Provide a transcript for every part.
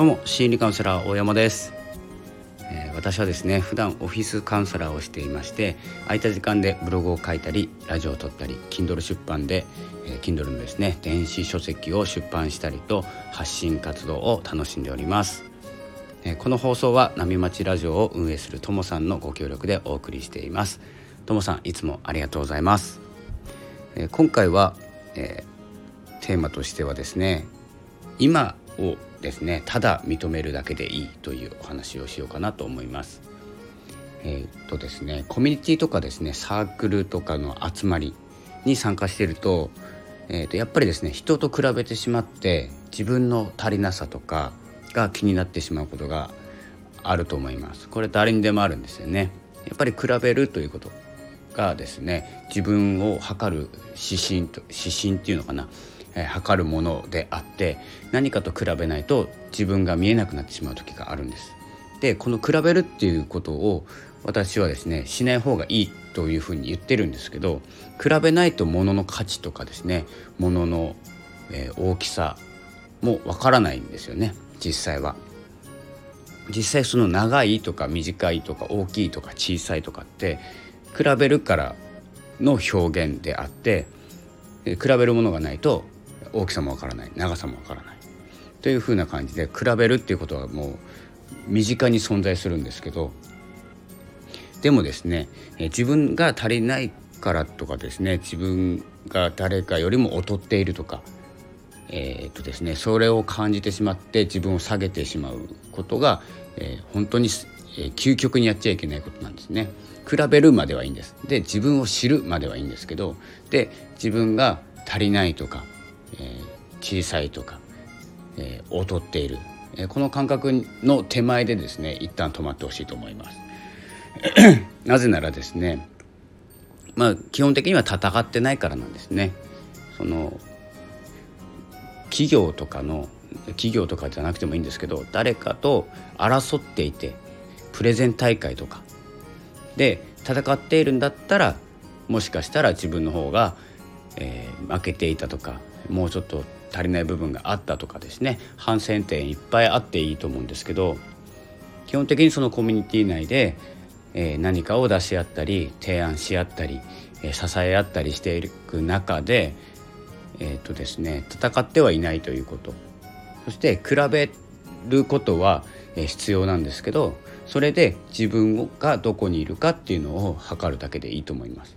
どうも心理カウンセラー大山です、えー、私はですね普段オフィスカウンセラーをしていまして空いた時間でブログを書いたりラジオを撮ったり Kindle 出版で、えー、Kindle のですね電子書籍を出版したりと発信活動を楽しんでおります。えー、この放送は波町ラジオを運営するともさんのご協力でお送りしています。ともさんいつもありがとうございます、え今回は、えテーマとしてはですね今をですねただ認めるだけでいいというお話をしようかなと思います。えー、っとですねコミュニティとかですねサークルとかの集まりに参加してると,、えー、とやっぱりですね人と比べてしまって自分の足りなさとかが気になってしまうことがあると思います。これ誰にでもあるんですよね。やっぱり比べるということがですね自分を測る指針と指針っていうのかなえ測るものであって何かと比べないと自分が見えなくなってしまう時があるんです。でこの比べるっていうことを私はですねしない方がいいというふうに言ってるんですけど比べないと物の価値とかですね物の、えー、大きさもわからないんですよね実際は。実際その長いとか短いとか大きいとか小さいとかって比べるからの表現であって比べるものがないと大きさもわからない長さもわからないというふうな感じで比べるっていうことはもう身近に存在するんですけどでもですね自分が足りないからとかですね自分が誰かよりも劣っているとかえーとですね、それを感じてしまって自分を下げてしまうことが、えー、本当に、えー、究極にやっちゃいけないことなんですね。比べるまではいいんです。で自分を知るまではいいんですけどで自分が足りないとかえ小さいとか、え、劣っている、え、この感覚の手前でですね一旦止まってほしいと思います。なぜならですねまあ基本的には戦ってないからなんですね。その企業とかの企業とかじゃなくてもいいんですけど誰かと争っていてプレゼン大会とかで戦っているんだったらもしかしたら自分の方が、えー、負けていたとかもうちょっと足りない部分があったとかですね反省点いっぱいあっていいと思うんですけど基本的にそのコミュニティ内で、えー、何かを出し合ったり提案し合ったり、えー、支え合ったりしていく中で、えーとですね、戦ってはいないということそして比べることは必要なんですけどそれで自分がどこにいるかっていうのを測るだけでいいと思います。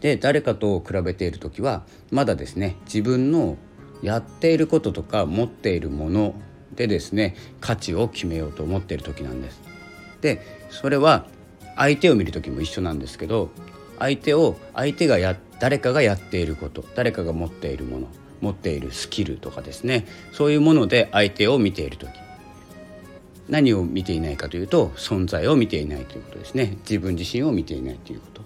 で誰かと比べている時はまだですね自分のやっていることとか持っているものでですね価値を決めようと思っている時なんです。でそれは相手を見る時も一緒なんですけど相手を相手がや誰かがやっていること誰かが持っているもの持っているスキルとかですねそういうもので相手を見ている時。何を見ていないかというと存在を見ていないということですね。自分自身を見ていないということ。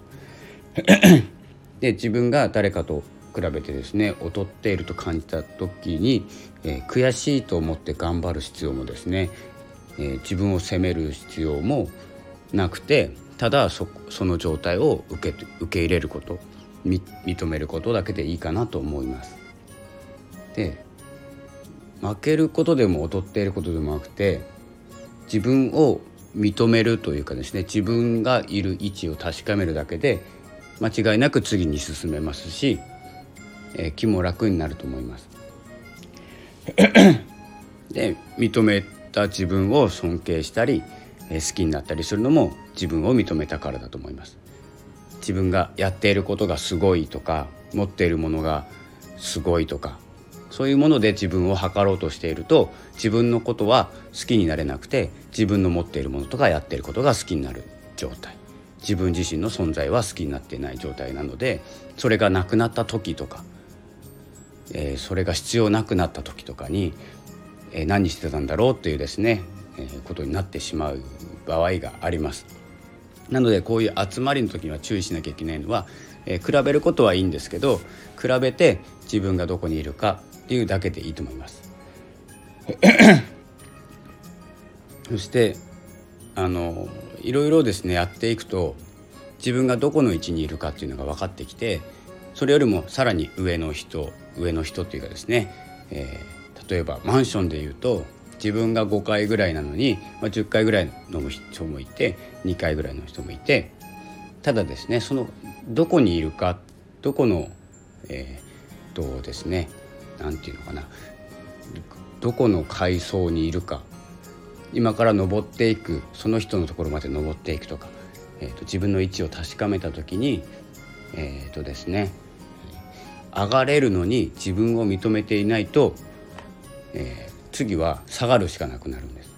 で自分が誰かと比べてですね劣っていると感じた時に、えー、悔しいと思って頑張る必要もですね、えー、自分を責める必要もなくてただその状態を受け受け入れること認めることだけでいいかなと思います。で負けることでも劣っていることでもなくて自分を認めるというかですね自分がいる位置を確かめるだけで間違いなく次に進めますし、えー、気も楽になると思います。で認めた自分を尊敬したり、えー、好きになったりするのも自分を認めたからだと思います。自分がやっていることがすごいとか持っているものがすごいとかそういうもので自分を測ろうとしていると自分のことは好きになれなくて自分の持っているものとかやっていることが好きになる状態自分自身の存在は好きになっていない状態なのでそれがなくなった時とか、えー、それが必要なくなった時とかに、えー、何してたんだろうっていうですね、えー、ことになってしまう場合があります。なのでこういう集まりの時には注意しなきゃいけないのは、え、比べることはいいんですけど比べて自分がどこにいるかっていうだけでいいと思います。そしてあのいろいろですねやっていくと自分がどこの位置にいるかっていうのが分かってきてそれよりもさらに上の人上の人っていうかですね、え例えばマンションでいうと自分が5回ぐらいなのに、まあ、10回ぐらいの人もいて2回ぐらいの人もいてただですねそのどこにいるかどこのえー、っとですね何て言うのかなどこの階層にいるか今から登っていくその人のところまで登っていくとか、えーと、自分の位置を確かめた時にえっ、ー、とですね上がれるのに自分を認めていないと、えー、次は下がるしかなくなるんです。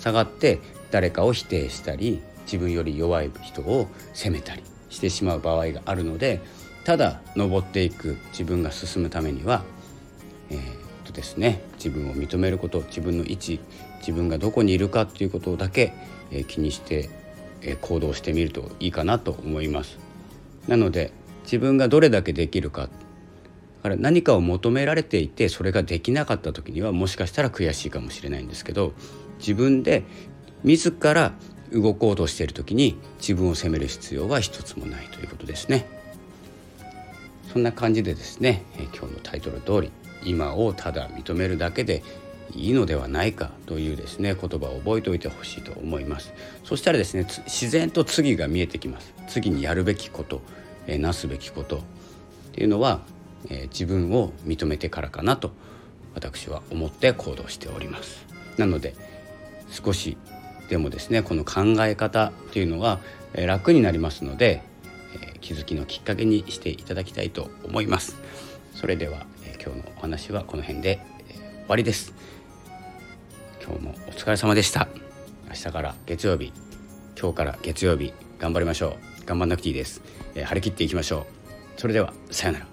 下がって誰かを否定したり自分より弱い人を責めたりしてしまう場合があるのでただ登っていく自分が進むためには、っとですね自分を認めること自分の位置自分がどこにいるかっていうことだけ、え、気にして、え、行動してみるといいかなと思います。なので自分がどれだけできるかから何かを求められていてそれができなかった時にはもしかしたら悔しいかもしれないんですけど自分で自ら動こうとしている時に自分を責める必要は一つもないということですね。そんな感じでですね、え今日のタイトル通り今をただ認めるだけでいいのではないかというですね言葉を覚えておいてほしいと思います。そしたらですね自然と次が見えてきます。次にやるべきこと、えなすべきことっていうのはえー、自分を認めてからかなと私は思って行動しております。なので少しでもですねこの考え方っていうのは、えー、楽になりますので、え、気づきのきっかけにしていただきたいと思います。それでは、え今日のお話はこの辺で、え終わりです。今日もお疲れ様でした。明日から月曜日今日から月曜日頑張りましょう。頑張んなくていいです、え張り切っていきましょう。それではさようなら。